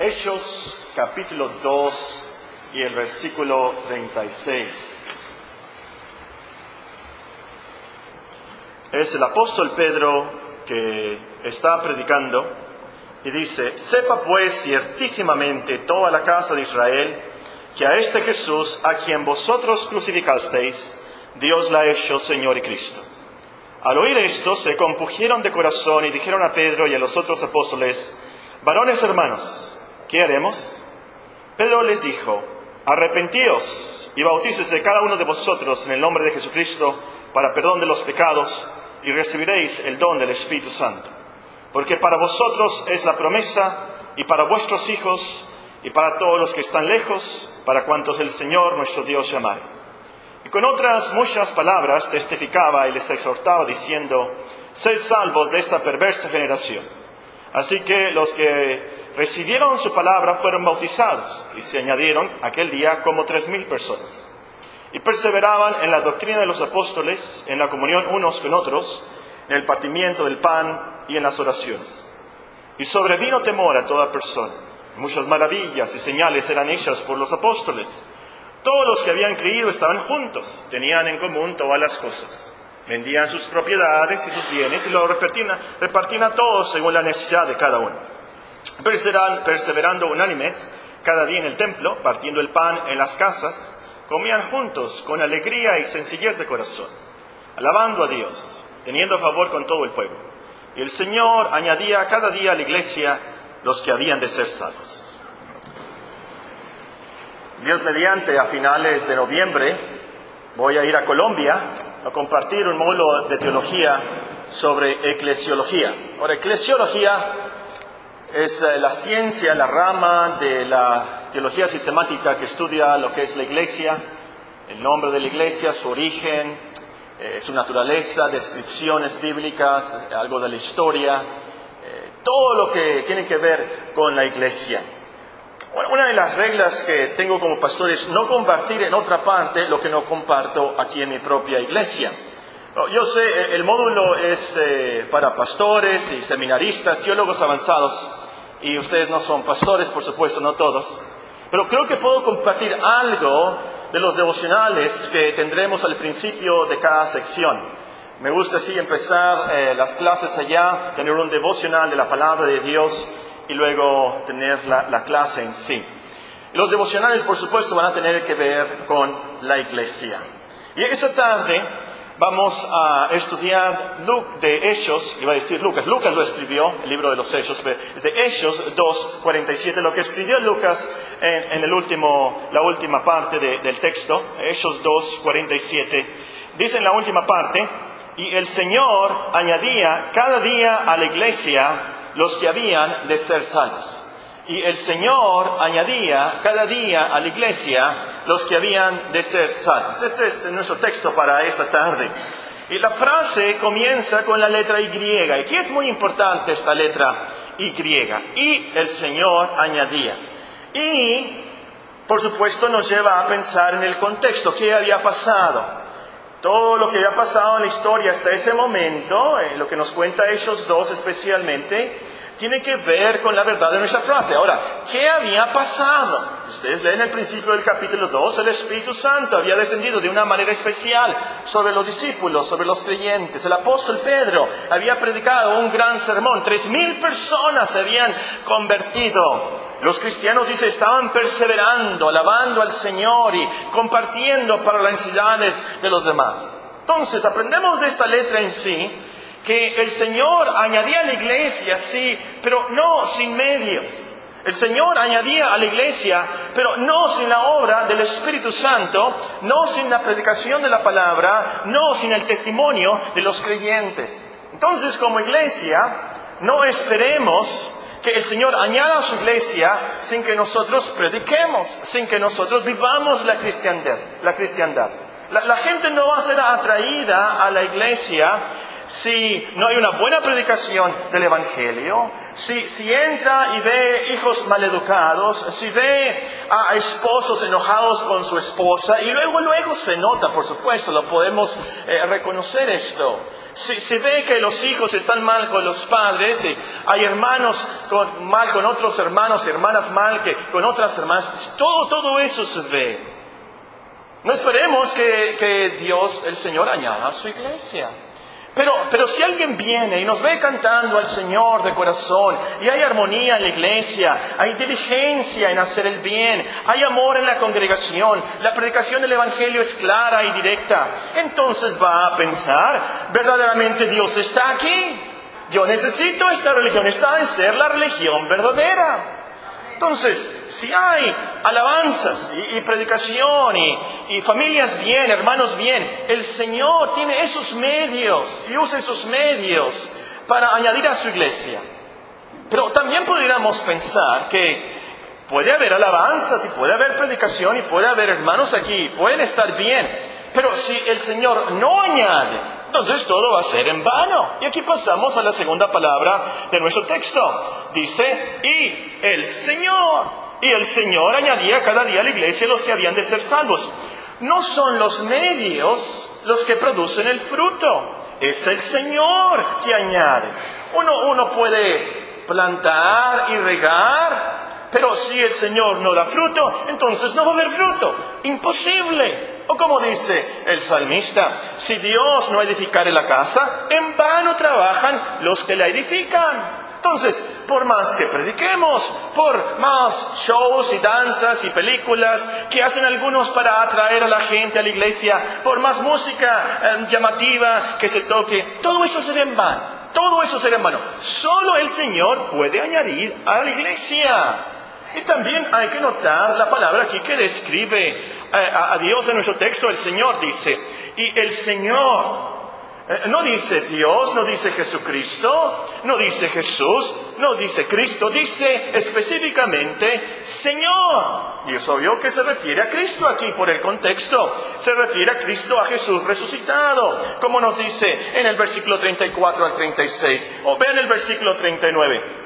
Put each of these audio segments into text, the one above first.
Hechos capítulo 2 y el versículo 36. Es el apóstol Pedro que está predicando y dice, sepa pues ciertísimamente toda la casa de Israel que a este Jesús, a quien vosotros crucificasteis, Dios la ha hecho Señor y Cristo. Al oír esto, se compugieron de corazón y dijeron a Pedro y a los otros apóstoles, varones hermanos, ¿qué haremos? Pedro les dijo, arrepentíos y bautícese cada uno de vosotros en el nombre de Jesucristo para perdón de los pecados y recibiréis el don del Espíritu Santo. Porque para vosotros es la promesa y para vuestros hijos y para todos los que están lejos, para cuantos el Señor nuestro Dios llamare. Y con otras muchas palabras testificaba y les exhortaba diciendo, sed salvos de esta perversa generación. Así que los que recibieron su palabra fueron bautizados y se añadieron aquel día como tres mil personas. Y perseveraban en la doctrina de los apóstoles, en la comunión unos con otros, en el partimiento del pan y en las oraciones. Y sobrevino temor a toda persona. Muchas maravillas y señales eran hechas por los apóstoles. Todos los que habían creído estaban juntos, tenían en común todas las cosas. Vendían sus propiedades y sus bienes y lo repartían, repartían a todos según la necesidad de cada uno. Perseverando unánimes cada día en el templo, partiendo el pan en las casas, comían juntos con alegría y sencillez de corazón, alabando a Dios, teniendo favor con todo el pueblo. Y el Señor añadía cada día a la iglesia los que habían de ser salvos. Dios mediante, a finales de noviembre, voy a ir a Colombia a compartir un módulo de teología sobre eclesiología. Ahora, eclesiología es eh, la ciencia, la rama de la teología sistemática que estudia lo que es la iglesia, el nombre de la iglesia, su origen, eh, su naturaleza, descripciones bíblicas, algo de la historia, eh, todo lo que tiene que ver con la iglesia. Una de las reglas que tengo como pastor es no compartir en otra parte lo que no comparto aquí en mi propia iglesia. Yo sé, el módulo es eh, para pastores y seminaristas, teólogos avanzados, y ustedes no son pastores, por supuesto, no todos, pero creo que puedo compartir algo de los devocionales que tendremos al principio de cada sección. Me gusta así empezar eh, las clases allá, tener un devocional de la palabra de Dios y luego tener la, clase en sí. Los devocionales, por supuesto, van a tener que ver con la iglesia. Y esta tarde vamos a estudiar de Hechos, iba a decir Lucas, Lucas lo escribió, el libro de los Hechos, es de Hechos 2.47, lo que escribió Lucas en, el último, la última parte del texto, Hechos 2.47, dice en la última parte, y el Señor añadía cada día a la iglesia los que habían de ser salvos. Y el Señor añadía cada día a la iglesia los que habían de ser salvos. Este es nuestro texto para esta tarde. Y la frase comienza con la letra Y. Y aquí es muy importante esta letra Y. Y el Señor añadía. Y, por supuesto, nos lleva a pensar en el contexto. ¿Qué había pasado? Todo lo que había pasado en la historia hasta ese momento, en lo que nos cuenta ellos dos especialmente, tiene que ver con la verdad de nuestra frase. Ahora, ¿qué había pasado? Ustedes leen el principio del capítulo 2, el Espíritu Santo había descendido de una manera especial sobre los discípulos, sobre los creyentes. El apóstol Pedro había predicado un gran sermón, tres mil personas se habían convertido. Los cristianos, dice, estaban perseverando, alabando al Señor y compartiendo para las necesidades de los demás. Entonces, aprendemos de esta letra en sí que el Señor añadía a la iglesia, sí, pero no sin medios. El Señor añadía a la iglesia, pero no sin la obra del Espíritu Santo, no sin la predicación de la palabra, no sin el testimonio de los creyentes. Entonces, como iglesia, no esperemos que el Señor añada a su iglesia sin que nosotros prediquemos, sin que nosotros vivamos la cristiandad. La, la, gente no va a ser atraída a la iglesia si no hay una buena predicación del Evangelio, si, si entra y ve hijos maleducados, si ve a esposos enojados con su esposa, y luego, luego se nota, por supuesto, lo podemos eh, reconocer esto. se, ve que los hijos están mal con los padres, y hay hermanos mal con otros hermanos, hermanas mal que con otras hermanas, todo, todo eso se ve. No esperemos que, que Dios, el Señor, añada a su iglesia. Pero, pero si alguien viene y nos ve cantando al Señor de corazón, y hay armonía en la iglesia, hay diligencia en hacer el bien, hay amor en la congregación, la predicación del Evangelio es clara y directa, entonces va a pensar, verdaderamente Dios está aquí. Yo necesito esta religión, esta de ser la religión verdadera. Entonces, si hay alabanzas y, predicación y, familias bien, hermanos bien, el Señor tiene esos medios y usa esos medios para añadir a su iglesia. Pero también podríamos pensar que puede haber alabanzas y puede haber predicación y puede haber hermanos aquí, pueden estar bien, pero si el Señor no añade, entonces todo va a ser en vano. Y aquí pasamos a la segunda palabra de nuestro texto. Dice, y el Señor. Y el Señor añadía cada día a la iglesia los que habían de ser salvos. No son los medios los que producen el fruto, es el Señor que añade. Uno, uno puede plantar y regar, pero si el Señor no da fruto, entonces no va a haber fruto. Imposible. O como dice el salmista, si Dios no edificare la casa, en vano trabajan los que la edifican. Entonces, por más que prediquemos, por más shows y danzas y películas que hacen algunos para atraer a la gente a la iglesia, por más música eh, llamativa que se toque, todo eso será en vano. Todo eso será en vano. Solo el Señor puede añadir a la iglesia. Y también hay que notar la palabra aquí que describe a, Dios en nuestro texto, el Señor dice, y el Señor eh, no dice Dios, no dice Jesucristo, no dice Jesús, no dice Cristo, dice específicamente Señor. Y es obvio que se refiere a Cristo aquí por el contexto. Se refiere a Cristo, a Jesús resucitado, como nos dice en el versículo 34 al 36. O vean el versículo 39.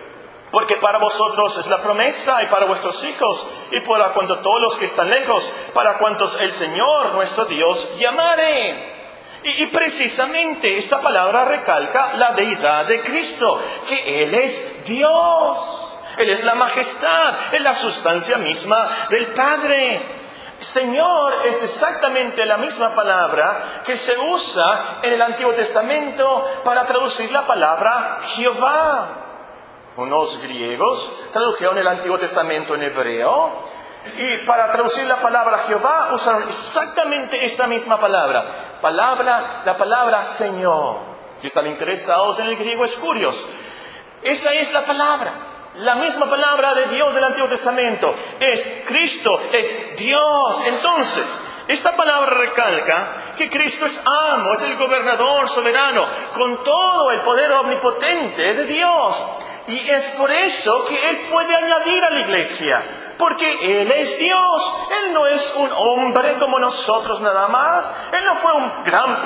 Porque para vosotros es la promesa y para vuestros hijos y para cuando todos los que están lejos, para cuantos el Señor nuestro Dios llamare. Y, y, precisamente esta palabra recalca la deidad de Cristo, que Él es Dios, Él es la majestad, es la sustancia misma del Padre. Señor es exactamente la misma palabra que se usa en el Antiguo Testamento para traducir la palabra Jehová. Unos griegos tradujeron el Antiguo Testamento en hebreo y para traducir la palabra Jehová usaron exactamente esta misma palabra. Palabra, la palabra Señor. Si están interesados en el griego es curioso. Esa es la palabra. La misma palabra de Dios del Antiguo Testamento es Cristo, es Dios. Entonces, esta palabra recalca que Cristo es amo, es el gobernador soberano, con todo el poder omnipotente de Dios. Y es por eso que Él puede añadir a la iglesia, porque Él es Dios, Él no es un hombre como nosotros nada más, Él no fue un gran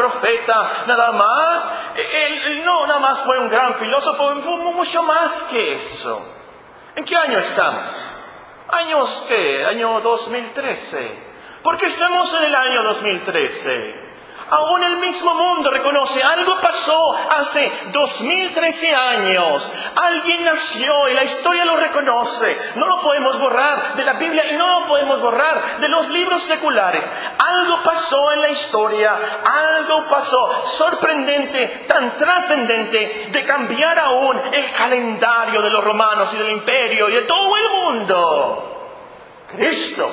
nada más, Él, no nada más fue un gran filósofo, fue mucho más que eso. ¿En qué año estamos? ¿Años qué? Año 2013. ¿Por qué estamos en el año 2013? Aún el mismo mundo reconoce, algo pasó hace 2013 años. Alguien nació y la historia lo reconoce. No lo podemos borrar de la Biblia y no lo podemos borrar de los libros seculares. Algo pasó en la historia, algo pasó sorprendente, tan trascendente, de cambiar aún el calendario de los romanos y del imperio y de todo el mundo. Cristo,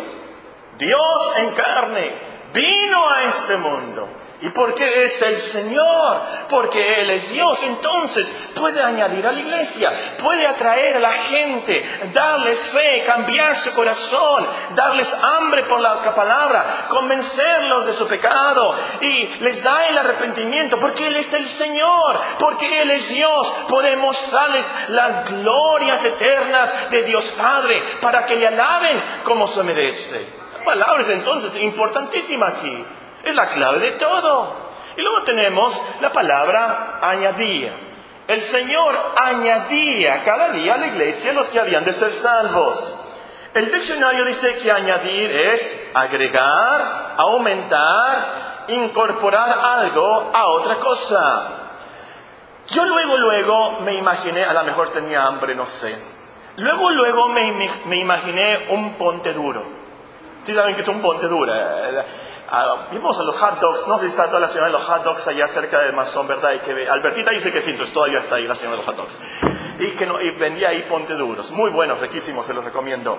Dios en carne, vino a este mundo y porque es el Señor, porque Él es Dios, entonces puede añadir a la iglesia, puede atraer a la gente, darles fe, cambiar su corazón, darles hambre por la palabra, convencerlos de su pecado y les da el arrepentimiento, porque Él es el Señor, porque Él es Dios, puede mostrarles las glorias eternas de Dios Padre para que le alaben como se merece. Palabras entonces importantísimas aquí. Es la clave de todo. Y luego tenemos la palabra añadía. El Señor añadía cada día a la iglesia los que habían de ser salvos. El diccionario dice que añadir es agregar, aumentar, incorporar algo a otra cosa. Yo luego, luego me imaginé, a lo mejor tenía hambre, no sé. Luego, luego me, imaginé un ponte duro. ¿Sí saben que es un ponte duro? Ah, vimos a los hot dogs, no sé si está toda la ciudad de los hot dogs allá cerca de Mazón, ¿verdad? Y que, Albertita dice que sí, entonces todavía está ahí la ciudad de los hot dogs. Y que no, y vendía ahí ponte duros. Muy buenos, riquísimos, se los recomiendo.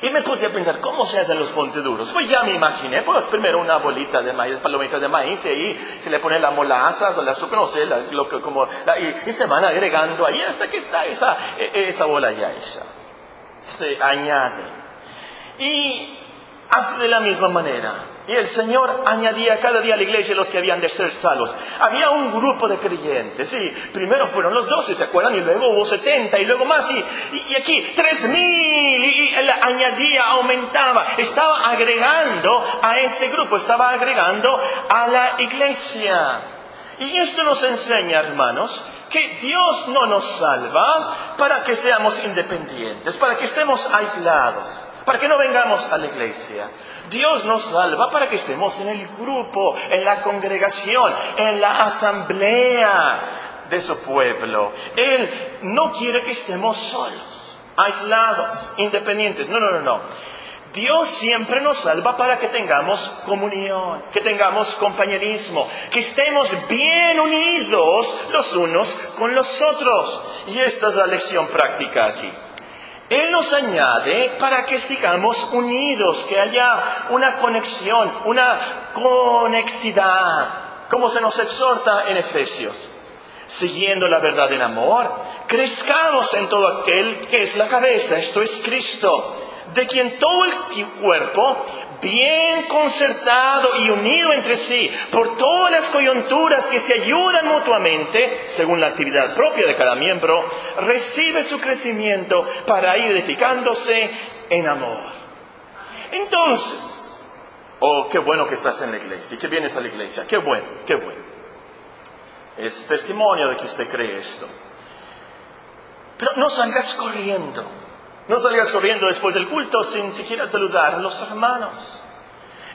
Y me puse a pensar, ¿cómo se hacen los pontes duros? Pues ya me imaginé, pues primero una bolita de maíz, palomitas de maíz, y ahí se le pone la molaza o la azúcar, no sé, lo que, como, y, se van agregando ahí hasta que está esa, e, esa bola ya hecha. Se añade. Y hace de la misma manera. Y el Señor añadía cada día a la iglesia los que habían de ser salvos. Había un grupo de creyentes, sí. Primero fueron los doce, ¿se acuerdan? Y luego hubo setenta, y luego más, y, y, aquí tres mil, y, añadía, aumentaba. Estaba agregando a ese grupo, estaba agregando a la iglesia. Y esto nos enseña, hermanos, que Dios no nos salva para que seamos independientes, para que estemos aislados, para que no vengamos a la iglesia. Dios nos salva para que estemos en el grupo, en la congregación, en la asamblea de su pueblo. Él no quiere que estemos solos, aislados, independientes. No, no, no, no. Dios siempre nos salva para que tengamos comunión, que tengamos compañerismo, que estemos bien unidos los unos con los otros. Y esta es la lección práctica aquí. Él nos añade para que sigamos unidos, que haya una conexión, una conexidad, como se nos exhorta en Efesios. Siguiendo la verdad en amor, crezcamos en todo aquel que es la cabeza, esto es Cristo de quien todo el cuerpo, bien concertado y unido entre sí, por todas las coyunturas que se ayudan mutuamente, según la actividad propia de cada miembro, recibe su crecimiento para ir edificándose en amor. Entonces, oh, qué bueno que estás en la iglesia, que vienes a la iglesia, qué bueno, qué bueno. Es testimonio de que usted cree esto. Pero no salgas corriendo no salgas corriendo después del culto sin siquiera saludar a los hermanos.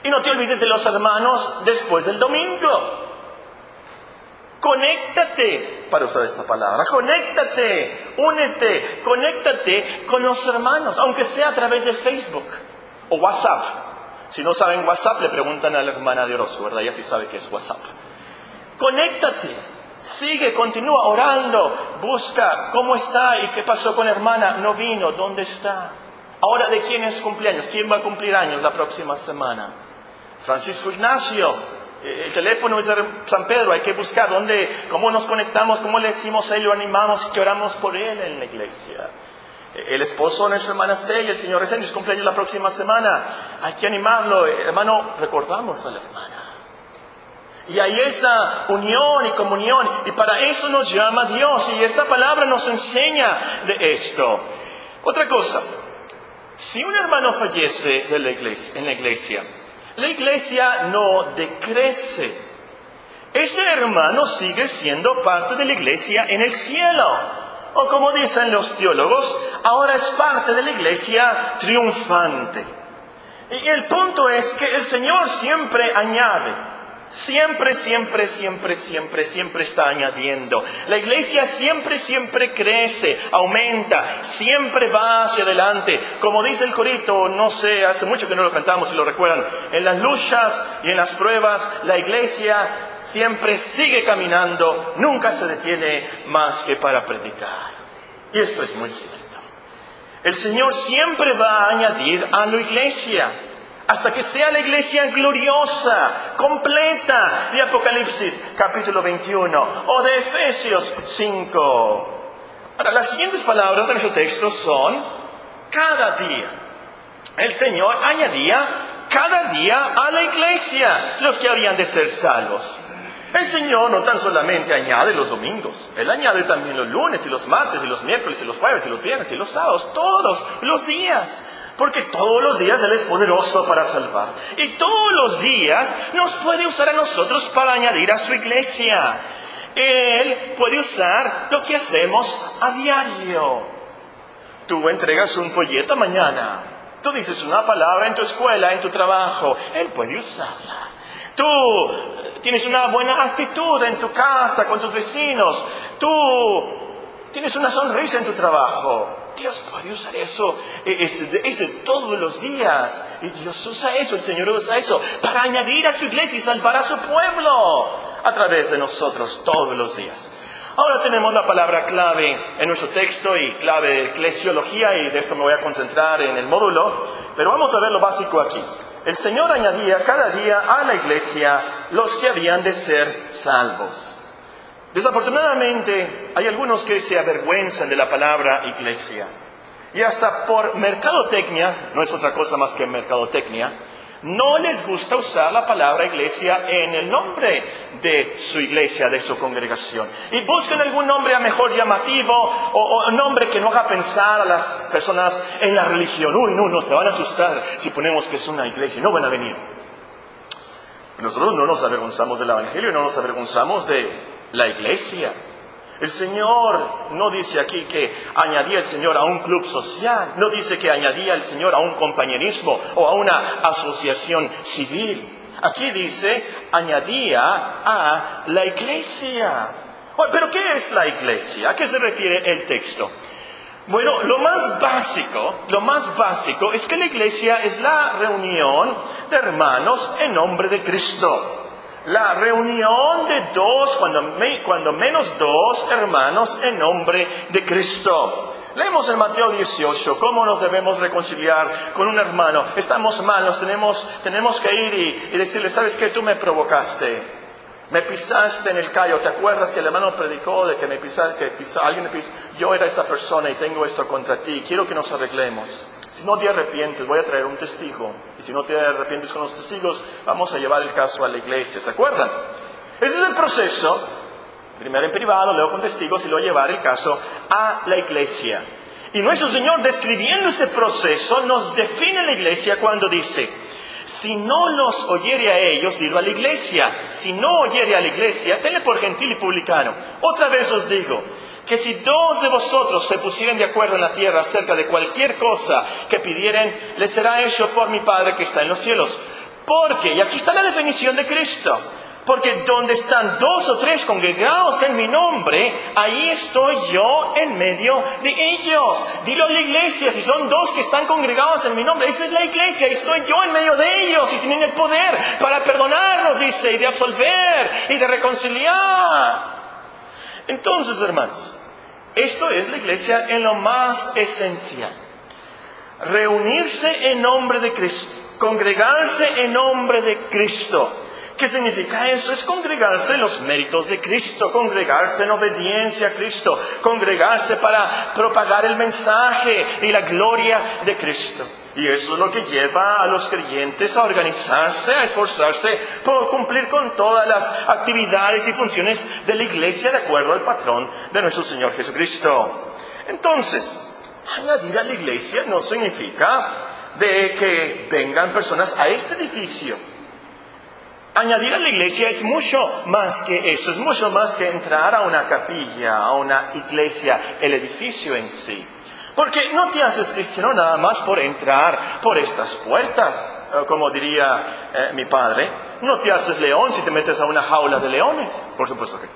Y no te olvides de los hermanos después del domingo. Conéctate, para usar esta palabra, conéctate, únete, conéctate con los hermanos, aunque sea a través de Facebook o WhatsApp. Si no saben WhatsApp, le preguntan a la hermana de Orozco, ¿verdad? Ya sí sabe qué es WhatsApp. Conéctate, Sigue, continúa orando, busca cómo está y qué pasó con hermana, no vino, ¿dónde está? Ahora, ¿de quién es cumpleaños? ¿Quién va a cumplir años la próxima semana? Francisco Ignacio, eh, el teléfono es de San Pedro, hay que buscar dónde, cómo nos conectamos, cómo le decimos a él, lo animamos, que oramos por él en la iglesia. El esposo de nuestra hermana Celia, el señor es cumpleaños la próxima semana. Hay que animarlo, hermano, recordamos a la hermana. Y hay esa unión y comunión. Y para eso nos llama Dios. Y esta palabra nos enseña de esto. Otra cosa. Si un hermano fallece en la iglesia, la iglesia no decrece. Ese hermano sigue siendo parte de la iglesia en el cielo. O como dicen los teólogos, ahora es parte de la iglesia triunfante. Y el punto es que el Señor siempre añade Siempre, siempre, siempre, siempre, siempre está añadiendo. La iglesia siempre, siempre crece, aumenta, siempre va hacia adelante. Como dice el corito, no sé, hace mucho que no lo cantamos, si lo recuerdan, en las luchas y en las pruebas, la iglesia siempre sigue caminando, nunca se detiene más que para predicar. Y esto es muy cierto. El Señor siempre va a añadir a la iglesia hasta que sea la iglesia gloriosa, completa de Apocalipsis capítulo 21 o de Efesios 5. Ahora, las siguientes palabras de nuestro texto son cada día. El Señor añadía cada día a la iglesia los que habían de ser salvos. El Señor no tan solamente añade los domingos, Él añade también los lunes y los martes y los miércoles y los jueves y los viernes y los sábados, todos los días. Porque todos los días Él es poderoso para salvar. Y todos los días nos puede usar a nosotros para añadir a su iglesia. Él puede usar lo que hacemos a diario. Tú entregas un folleto mañana. Tú dices una palabra en tu escuela, en tu trabajo. Él puede usarla. Tú tienes una buena actitud en tu casa, con tus vecinos. Tú tienes una sonrisa en tu trabajo. Dios puede usar eso es, todos los días. Y Dios usa eso, el Señor usa eso para añadir a su iglesia y salvar a su pueblo a través de nosotros todos los días. Ahora tenemos la palabra clave en nuestro texto y clave de eclesiología y de esto me voy a concentrar en el módulo, pero vamos a ver lo básico aquí. El Señor añadía cada día a la iglesia los que habían de ser salvos. Desafortunadamente hay algunos que se avergüenzan de la palabra iglesia y hasta por mercadotecnia, no es otra cosa más que mercadotecnia, no les gusta usar la palabra iglesia en el nombre de su iglesia, de su congregación. Y buscan algún nombre a mejor llamativo o, un nombre que no haga pensar a las personas en la religión. Uy, no, no, se van a asustar si ponemos que es una iglesia, no van a venir. Nosotros no nos avergonzamos del Evangelio, no nos avergonzamos de la iglesia. El Señor no dice aquí que añadía el Señor a un club social, no dice que añadía el Señor a un compañerismo o a una asociación civil. Aquí dice añadía a la iglesia. Pero ¿qué es la iglesia? ¿A qué se refiere el texto? Bueno, lo más básico, lo más básico es que la iglesia es la reunión de hermanos en nombre de Cristo la reunión de dos, cuando, menos dos hermanos en nombre de Cristo. Leemos en Mateo 18 cómo nos debemos reconciliar con un hermano. Estamos mal, nos tenemos, que ir y, decirle, ¿sabes qué? Tú me provocaste. Me pisaste en el callo. ¿Te acuerdas que el hermano predicó de que me pisaste, que alguien me pisó? Yo era esta persona y tengo esto contra ti. Quiero que nos arreglemos. Si no te arrepientes, voy a traer un testigo. Y si no te arrepientes con los testigos, vamos a llevar el caso a la iglesia. ¿Se acuerdan? Ese es el proceso. Primero en privado, luego con testigos y luego llevar el caso a la iglesia. Y nuestro Señor, describiendo este proceso, nos define la iglesia cuando dice, si no los oyere a ellos, dilo a la iglesia. Si no oyere a la iglesia, tenle por gentil y publicano. Otra vez os digo, que si dos de vosotros se pusieran de acuerdo en la tierra acerca de cualquier cosa que pidieren, les será hecho por mi Padre que está en los cielos. Porque, y aquí está la definición de Cristo, porque donde están dos o tres congregados en mi nombre, ahí estoy yo en medio de ellos. Dilo a la iglesia, si son dos que están congregados en mi nombre, esa es la iglesia, y estoy yo en medio de ellos y tienen el poder para perdonarnos, dice, y de absolver y de reconciliar. Entonces, hermanos, esto es la iglesia en lo más esencial. Reunirse en nombre de Cristo, congregarse en nombre de Cristo. ¿Qué significa eso? Es congregarse en los méritos de Cristo, congregarse en obediencia a Cristo, congregarse para propagar el mensaje y la gloria de Cristo. Y eso es lo que lleva a los creyentes a organizarse, a esforzarse por cumplir con todas las actividades y funciones de la iglesia de acuerdo al patrón de nuestro Señor Jesucristo. Entonces, añadir a la iglesia no significa de que vengan personas a este edificio. Añadir a la iglesia es mucho más que eso, es mucho más que entrar a una capilla, a una iglesia, el edificio en sí. Porque no te haces cristiano nada más por entrar por estas puertas, eh, como diría eh, mi padre. No te haces león si te metes a una jaula de leones, por supuesto que no.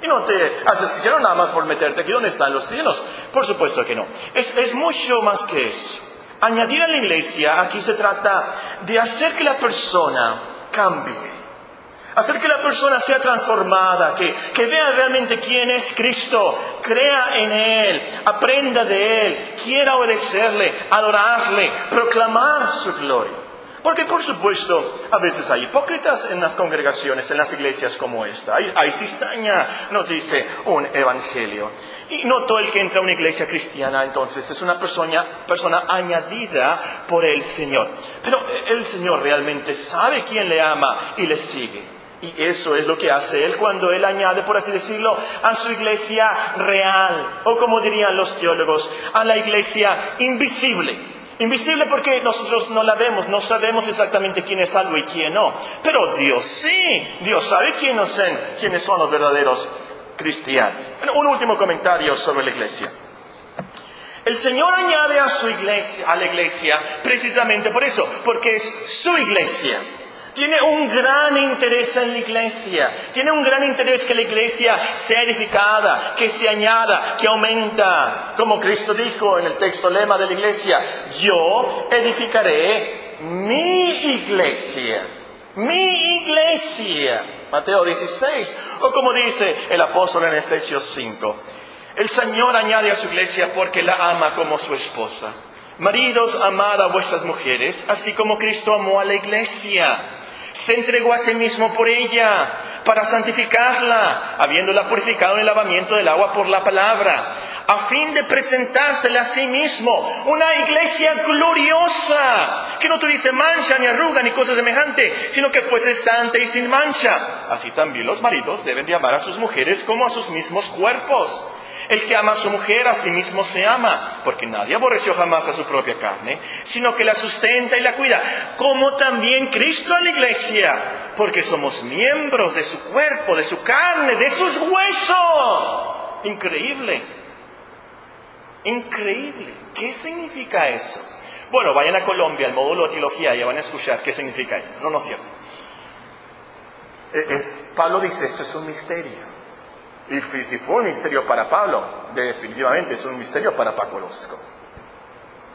Y no te haces cristiano nada más por meterte aquí donde están los cristianos, por supuesto que no. Es mucho más que eso. Añadir a la iglesia, aquí se trata de hacer que la persona cambie hacer que la persona sea transformada, que, que vea realmente quién es Cristo, crea en Él, aprenda de Él, quiera obedecerle, adorarle, proclamar su gloria. Porque por supuesto, a veces hay hipócritas en las congregaciones, en las iglesias como esta. Hay, cizaña, nos dice un evangelio. Y no todo el que entra a una iglesia cristiana entonces es una persona, persona añadida por el Señor. Pero el Señor realmente sabe quién le ama y le sigue. Y eso es lo que hace Él cuando Él añade, por así decirlo, a su iglesia real, o como dirían los teólogos, a la iglesia invisible. Invisible porque nosotros no la vemos, no sabemos exactamente quién es algo y quién no. Pero Dios sí, Dios sabe quiénes son, quiénes son los verdaderos cristianos. un último comentario sobre la iglesia. El Señor añade a su iglesia, a la iglesia, precisamente por eso, porque es su iglesia. Tiene un gran interés en la iglesia, tiene un gran interés que la iglesia sea edificada, que se añada, que aumenta, como Cristo dijo en el texto lema de la iglesia, yo edificaré mi iglesia, mi iglesia. Mateo 16, o como dice el apóstol en Efesios 5, el Señor añade a su iglesia porque la ama como su esposa. Maridos, amad a vuestras mujeres, así como Cristo amó a la iglesia se entregó a sí mismo por ella, para santificarla, habiéndola purificado en el lavamiento del agua por la palabra, a fin de presentársela a sí mismo, una iglesia gloriosa, que no tuviese mancha, ni arruga, ni cosa semejante, sino que fuese santa y sin mancha. Así también los maridos deben de amar a sus mujeres como a sus mismos cuerpos. El que ama a su mujer a sí mismo se ama, porque nadie aborreció jamás a su propia carne, sino que la sustenta y la cuida, como también Cristo a la iglesia, porque somos miembros de su cuerpo, de su carne, de sus huesos. Increíble, increíble. ¿Qué significa eso? Bueno, vayan a Colombia, al módulo de teología, y van a escuchar qué significa eso. No, no es cierto. E-, es, Pablo dice, esto es un misterio. Y si fue un misterio para Pablo, definitivamente es un misterio para Paco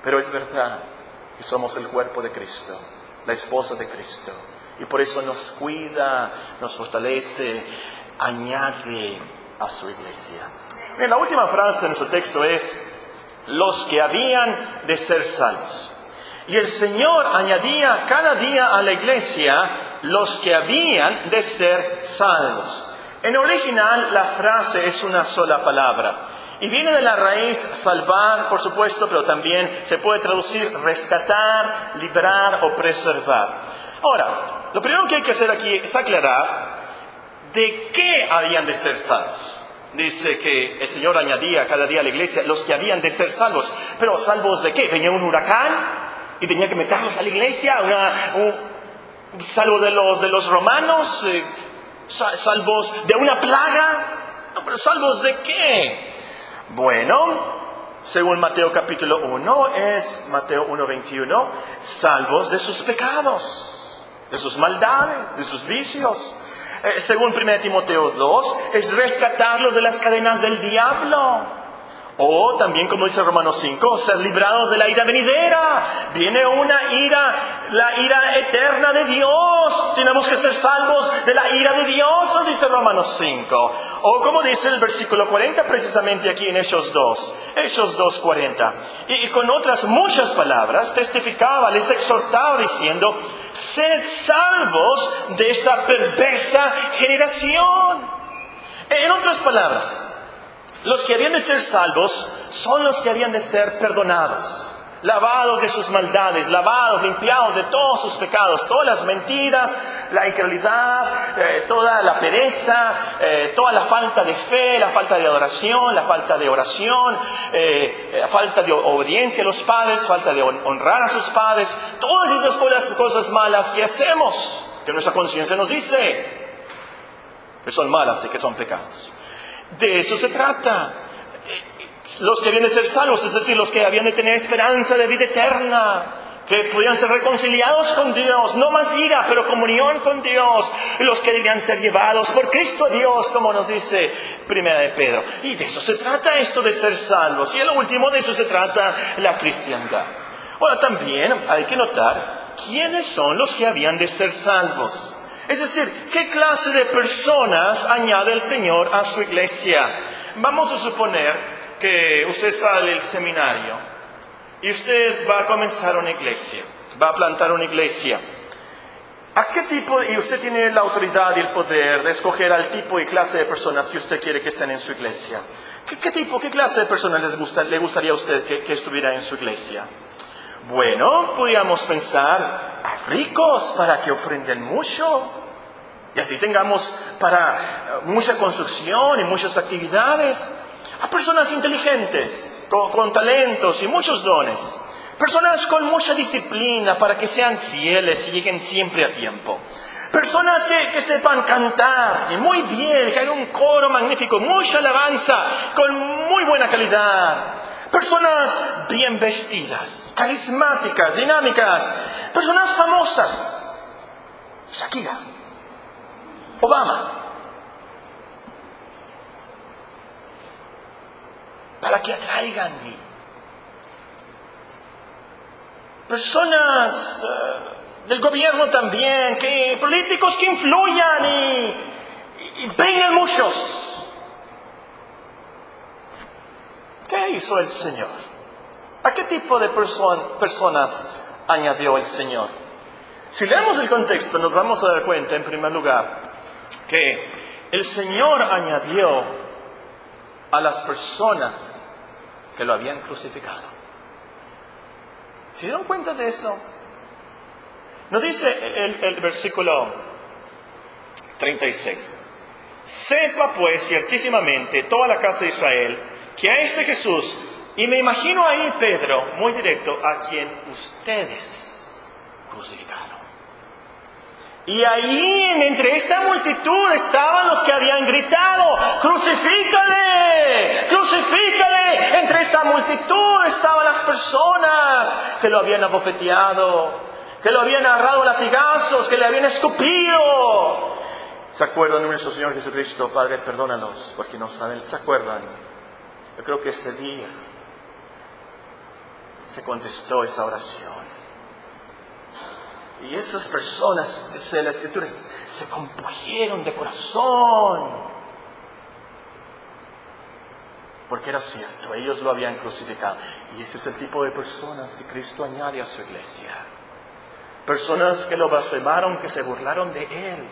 Pero es verdad que somos el cuerpo de Cristo, la esposa de Cristo. Y por eso nos cuida, nos fortalece, añade a su iglesia. La última frase de nuestro texto es, los que habían de ser salvos. Y el Señor añadía cada día a la iglesia los que habían de ser salvos. En original la frase es una sola palabra y viene de la raíz salvar, por supuesto, pero también se puede traducir rescatar, librar o preservar. Ahora, lo primero que hay que hacer aquí es aclarar de qué habían de ser salvos. Dice que el Señor añadía cada día a la iglesia los que habían de ser salvos. Pero salvos de qué? ¿Venía un huracán y tenía que meterlos a la iglesia? un, salvo de los, romanos? Eh, ¿Salvos de una plaga? No, pero ¿salvos de qué? Bueno, según Mateo capítulo 1, es Mateo 1.21, salvos de sus pecados, de sus maldades, de sus vicios. Eh, según 1 Timoteo 2, es rescatarlos de las cadenas del diablo. O también, como dice Romanos 5, ser librados de la ira venidera. Viene una ira, la ira eterna de Dios. Tenemos que ser salvos de la ira de Dios, nos dice Romanos 5. O como dice el versículo 40 precisamente aquí en Hechos 2. Hechos 2, 40. Y, y con otras muchas palabras testificaba, les exhortaba diciendo, sed salvos de esta perversa generación. En otras palabras, los que habían de ser salvos son los que habían de ser perdonados, lavados de sus maldades, lavados, limpiados de todos sus pecados, todas las mentiras, la incredulidad, eh, toda la pereza, eh, toda la falta de fe, la falta de adoración, la falta de oración, eh, la falta de obediencia a los padres, falta de honrar a sus padres, todas esas cosas malas que hacemos, que nuestra conciencia nos dice que son malas y que son pecados. De eso se trata. Los que habían de ser salvos, es decir, los que habían de tener esperanza de vida eterna, que podían ser reconciliados con Dios, no más ira, pero comunión con Dios, los que debían ser llevados por Cristo a Dios, como nos dice Primera de Pedro. Y de eso se trata esto de ser salvos. Y el último de eso se trata la cristiandad. Ahora también hay que notar quiénes son los que habían de ser salvos. Es decir, ¿qué clase de personas añade el Señor a su iglesia? Vamos a suponer que usted sale del seminario y usted va a comenzar una iglesia, va a plantar una iglesia. ¿A qué tipo, y usted tiene la autoridad y el poder de escoger al tipo y clase de personas que usted quiere que estén en su iglesia? ¿Qué, tipo, qué clase de personas le gustaría a usted que, que estuviera en su iglesia? Bueno, podríamos pensar a ricos para que ofrenden mucho y así tengamos para eh, mucha construcción y muchas actividades. A personas inteligentes, con, talentos y muchos dones. Personas con mucha disciplina para que sean fieles y lleguen siempre a tiempo. Personas que, sepan cantar y muy bien, que hagan un coro magnífico, mucha alabanza, con muy buena calidad. Personas bien vestidas, carismáticas, dinámicas, personas famosas. Shakira, Obama, para que atraigan personas eh, del gobierno también, que políticos que influyan y, y, muchos. ¿Qué hizo el Señor? ¿A qué tipo de personas añadió el Señor? Si leemos el contexto, nos vamos a dar cuenta, en primer lugar, que el Señor añadió a las personas que lo habían crucificado. ¿Se dieron cuenta de eso? Nos dice el, el versículo 36. Sepa pues ciertísimamente toda la casa de Israel que a este Jesús, y me imagino ahí Pedro, muy directo, a quien ustedes crucificaron. Y ahí, entre esa multitud, estaban los que habían gritado, crucifícale, crucifícale. Entre esa multitud estaban las personas que lo habían abofeteado, que lo habían agarrado latigazos, que le habían escupido. ¿Se acuerdan de nuestro Señor Jesucristo? Padre, perdónanos, porque no saben, ¿se acuerdan? Yo creo que ese día se contestó esa oración. Y esas personas, dice la Escritura, se compugieron de corazón. Porque era cierto, ellos lo habían crucificado. Y ese es el tipo de personas que Cristo añade a su iglesia. Personas que lo blasfemaron, que se burlaron de Él.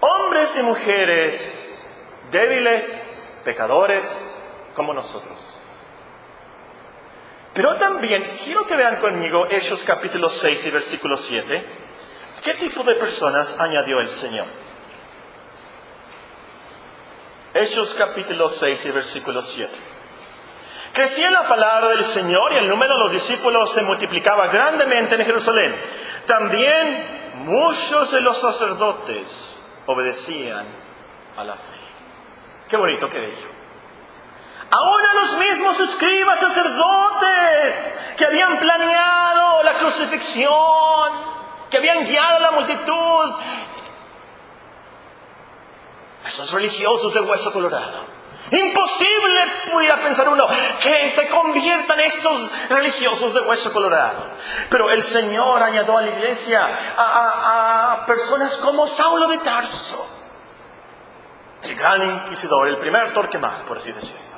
Hombres y mujeres débiles, pecadores, como nosotros. Pero también quiero que vean conmigo Hechos capítulo 6 y versículo 7. ¿Qué tipo de personas añadió el Señor? Hechos capítulo 6 y versículo 7. Crecía la palabra del Señor y el número de los discípulos se multiplicaba grandemente en Jerusalén. También muchos de los sacerdotes obedecían a la fe. Qué bonito, qué bello. Aún a los mismos escribas sacerdotes que habían planeado la crucifixión, que habían guiado a la multitud. Esos religiosos de hueso colorado. Imposible pudiera pensar uno que se conviertan estos religiosos de hueso colorado. Pero el Señor añadió a la iglesia a, a personas como Saulo de Tarso, el gran inquisidor, el primer Torquemada, por así decirlo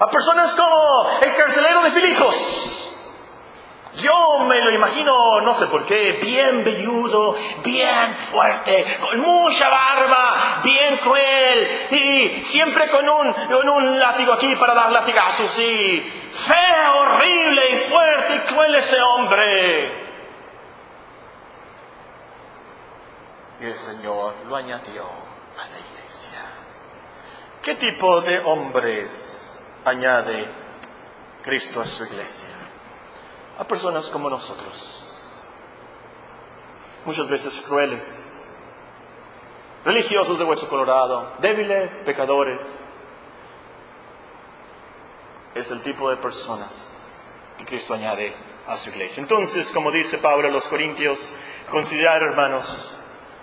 a personas como el carcelero de Filipos. Yo me lo imagino, no sé por qué, bien velludo, bien fuerte, con mucha barba, bien cruel, y siempre con un, con un látigo aquí para dar latigazos, y feo, horrible y fuerte y cruel ese hombre. Y el Señor lo añadió iglesia. ¿Qué tipo de hombres añade Cristo a su iglesia. A personas como nosotros, muchas veces crueles, religiosos de hueso colorado, débiles, pecadores. Es el tipo de personas que Cristo añade a su iglesia. Entonces, como dice Pablo a los Corintios, considerar, hermanos,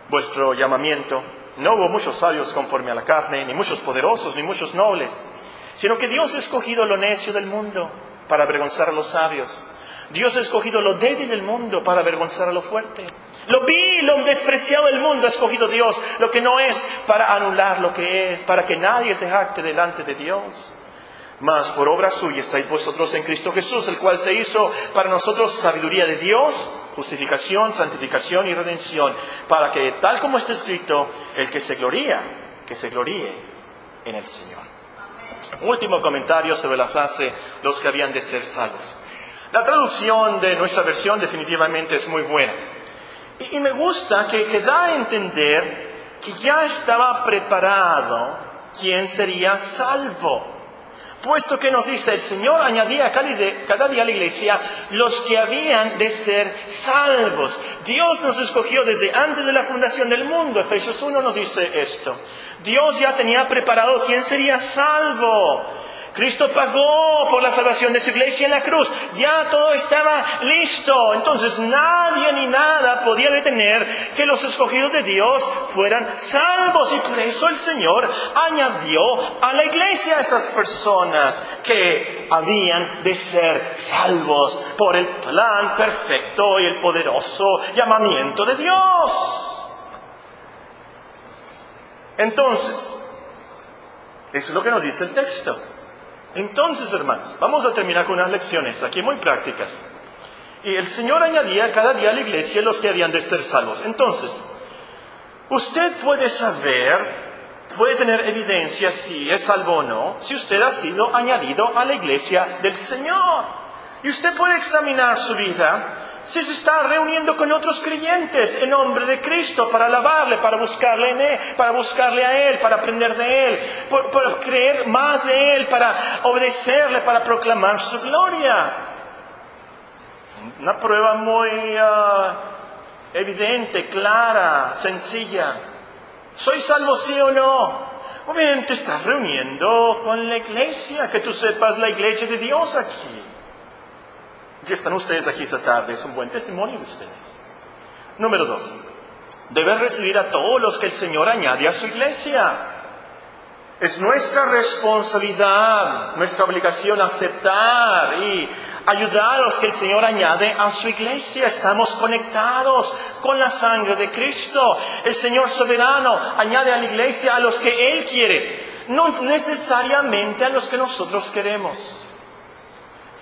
vuestro llamamiento. No hubo muchos sabios conforme a la carne, ni muchos poderosos, ni muchos nobles sino que Dios ha escogido lo necio del mundo para avergonzar a los sabios. Dios ha escogido lo débil del mundo para avergonzar a lo fuerte. Lo vil, lo despreciado del mundo ha escogido Dios, lo que no es, para anular lo que es, para que nadie se jacte delante de Dios. Mas por obra suya estáis vosotros en Cristo Jesús, el cual se hizo para nosotros sabiduría de Dios, justificación, santificación y redención, para que, tal como está escrito, el que se gloría, que se gloríe en el Señor. Último comentario sobre la frase los que habían de ser salvos. La traducción de nuestra versión definitivamente es muy buena. Y, me gusta que, que, da a entender que ya estaba preparado quién sería salvo. Puesto que nos dice, el Señor añadía cada día a la iglesia los que habían de ser salvos. Dios nos escogió desde antes de la fundación del mundo. Efesios 1 nos dice esto. Dios ya tenía preparado quién sería salvo. Cristo pagó por la salvación de su iglesia en la cruz. Ya todo estaba listo. Entonces nadie ni nada podía detener que los escogidos de Dios fueran salvos. Y por eso el Señor añadió a la iglesia a esas personas que habían de ser salvos por el plan perfecto y el poderoso llamamiento de Dios. Entonces, eso es lo que nos dice el texto. Entonces, hermanos, vamos a terminar con unas lecciones aquí muy prácticas. Y el Señor añadía cada día a la iglesia los que habían de ser salvos. Entonces, usted puede saber, puede tener evidencia si es salvo o no, si usted ha sido añadido a la iglesia del Señor. Y usted puede examinar su vida se está reuniendo con otros creyentes en nombre de Cristo para alabarle, para buscarle en él, para buscarle a él, para aprender de él, para creer más de él, para obedecerle, para proclamar su gloria. Una prueba muy ah, evidente, clara, sencilla. ¿Soy salvo sí o no? Obviamente estás reuniendo con la iglesia, que tú sepas la iglesia de Dios aquí que están ustedes aquí esta tarde es un buen testimonio de ustedes. Número dos, deben recibir a todos los que el Señor añade a su iglesia. Es nuestra responsabilidad, nuestra obligación aceptar y ayudar a los que el Señor añade a su iglesia. Estamos conectados con la sangre de Cristo. El Señor soberano añade a la iglesia a los que Él quiere, no necesariamente a los que nosotros queremos.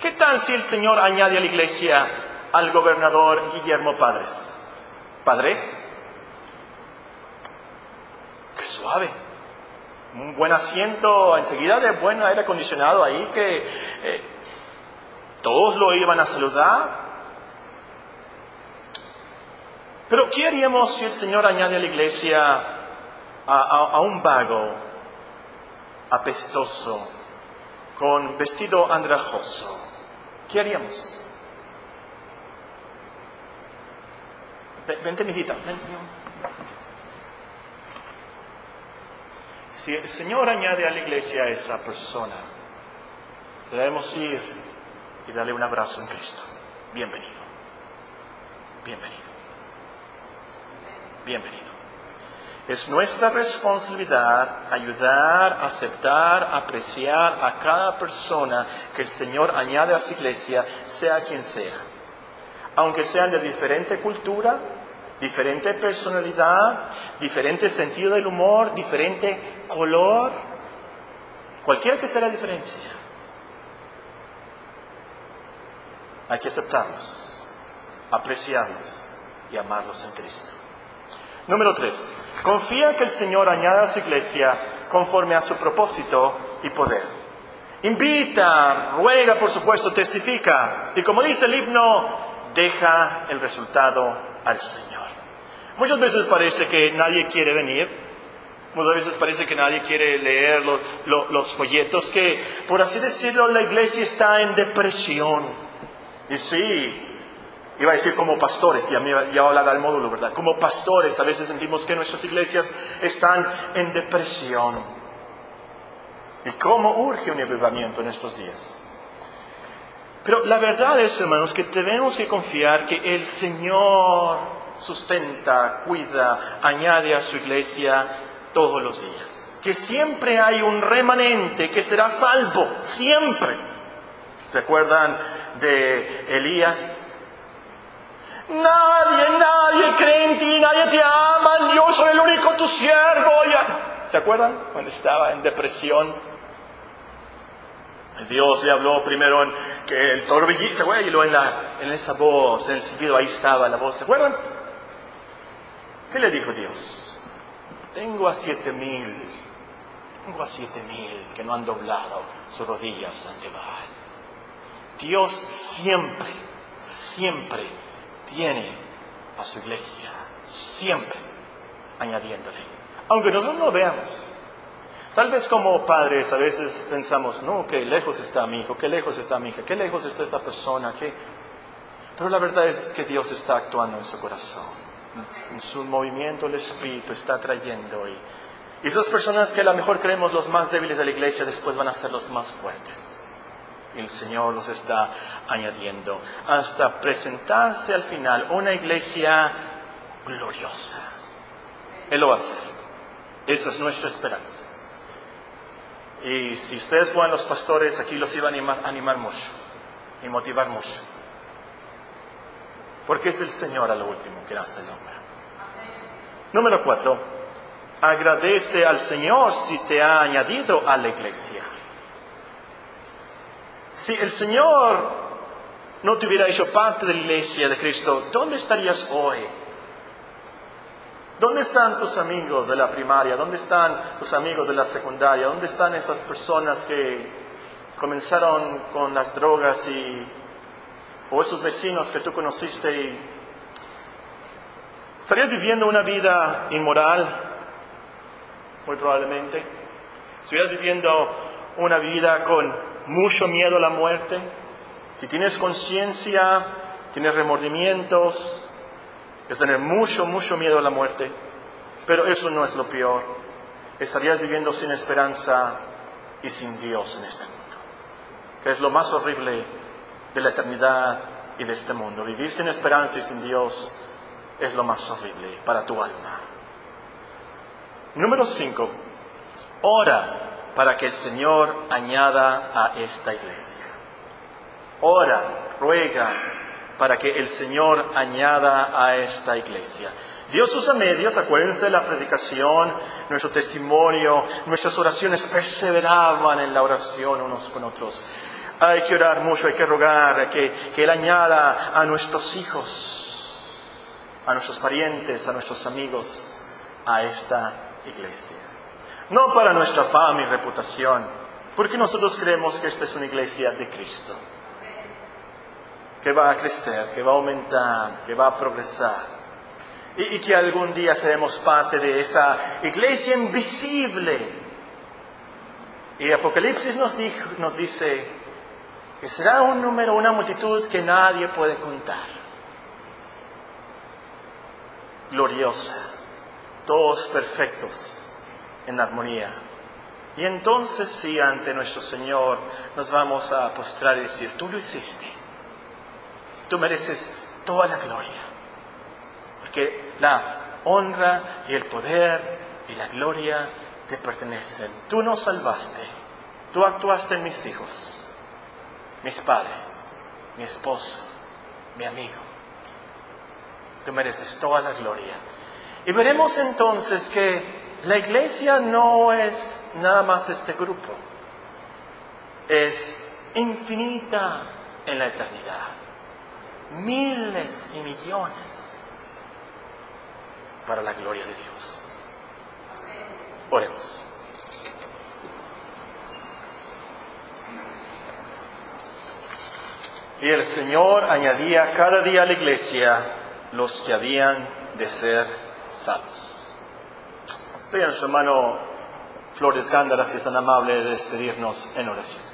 ¿Qué tal si el Señor añade a la iglesia al gobernador Guillermo Padres? ¿Padres? Qué suave. Un buen asiento, enseguida de buen aire acondicionado ahí que eh, todos lo iban a saludar. Pero ¿qué haríamos si el Señor añade a la iglesia a un vago, apestoso, con vestido andrajoso? ¿Qué haríamos? Vente, mijita. Si el Señor añade a la iglesia a esa persona, debemos ir y darle un abrazo en Cristo. Bienvenido. Bienvenido. Bienvenido. Es nuestra responsabilidad ayudar, aceptar, apreciar a cada persona que el Señor añade a su iglesia, sea quien sea. Aunque sean de diferente cultura, diferente personalidad, diferente sentido del humor, diferente color, cualquiera que sea la diferencia. Hay que aceptarlos, apreciarlos y amarlos en Cristo. Número tres, confía que el Señor añada a su iglesia conforme a su propósito y poder. Invita, ruega, por supuesto, testifica. Y como dice el himno, deja el resultado al Señor. Muchas veces parece que nadie quiere venir. Muchas veces parece que nadie quiere leer los, los folletos, que por así decirlo la iglesia está en depresión. Y sí, Iba a decir como pastores, ya, ya hablar al módulo, ¿verdad? Como pastores a veces sentimos que nuestras iglesias están en depresión. ¿Y cómo urge un avivamiento en estos días? Pero la verdad es, hermanos, que tenemos que confiar que el Señor sustenta, cuida, añade a su iglesia todos los días. Que siempre hay un remanente que será salvo, siempre. ¿Se acuerdan de Elías? Nadie, nadie cree en ti, nadie te ama, yo soy el único tu siervo. ¿Se acuerdan? Cuando estaba en depresión. Dios le habló primero en que el torbellino, ¿se acuerdan? Y luego en, la, en esa voz, en el sentido, ahí estaba la voz, ¿se acuerdan? ¿Qué le dijo Dios? Tengo a siete mil, tengo a siete mil que no han doblado sus rodillas ante Baal. Dios siempre, siempre tiene a su iglesia, siempre añadiéndole. Aunque nosotros no veamos. Tal vez como padres a veces pensamos, no, qué lejos está mi hijo, qué lejos está mi hija, qué lejos está esa persona, qué... Pero la verdad es que Dios está actuando en su corazón. En su movimiento el Espíritu está trayendo y, Y esas personas que a lo mejor creemos los más débiles de la iglesia después van a ser los más fuertes. El Señor los está añadiendo hasta presentarse al final una iglesia gloriosa. Él lo va a hacer. Esa es nuestra esperanza. Y si ustedes fueran los pastores, aquí los iba a animar, animar mucho y motivar mucho. Porque es el Señor a lo último que hace el hombre. Número cuatro, agradece al Señor si te ha añadido a la iglesia. Si el Señor no te hubiera hecho parte de la iglesia de Cristo, ¿dónde estarías hoy? ¿Dónde están tus amigos de la primaria? ¿Dónde están tus amigos de la secundaria? ¿Dónde están esas personas que comenzaron con las drogas y o esos vecinos que tú conociste estarías viviendo una vida inmoral, muy probablemente. Estuvieras viviendo una vida con mucho miedo a la muerte. Si tienes conciencia, tienes remordimientos, es tener mucho, mucho miedo a la muerte. Pero eso no es lo peor. Estarías viviendo sin esperanza y sin Dios en este mundo, que es lo más horrible de la eternidad y de este mundo. Vivir sin esperanza y sin Dios es lo más horrible para tu alma. Número 5. Ora para que el Señor añada a esta iglesia. Ora, ruega para que el Señor añada a esta iglesia. Dios usa medios, acuérdense de la predicación, nuestro testimonio, nuestras oraciones perseveraban en la oración unos con otros. Hay que orar mucho, hay que rogar que, Él añada a nuestros hijos, a nuestros parientes, a nuestros amigos, a esta iglesia. No para nuestra fama y reputación, porque nosotros creemos que esta es una iglesia de Cristo, que va a crecer, que va a aumentar, que va a progresar, y, y que algún día seremos parte de esa iglesia invisible. Y Apocalipsis nos, dijo, nos dice que será un número, una multitud que nadie puede contar. Gloriosa, todos perfectos en armonía. Y entonces sí, ante nuestro Señor nos vamos a postrar y decir, tú lo hiciste. Tú mereces toda la gloria. Porque la honra y el poder y la gloria te pertenecen. Tú nos salvaste. Tú actuaste en mis hijos, mis padres, mi esposo, mi amigo. Tú mereces toda la gloria. Y veremos entonces que la iglesia no es nada más este grupo, es infinita en la eternidad, miles y millones para la gloria de Dios. Oremos. Y el Señor añadía cada día a la iglesia los que habían de ser salvos. Vean su hermano Flores Gándara si es tan amable de despedirnos en oración.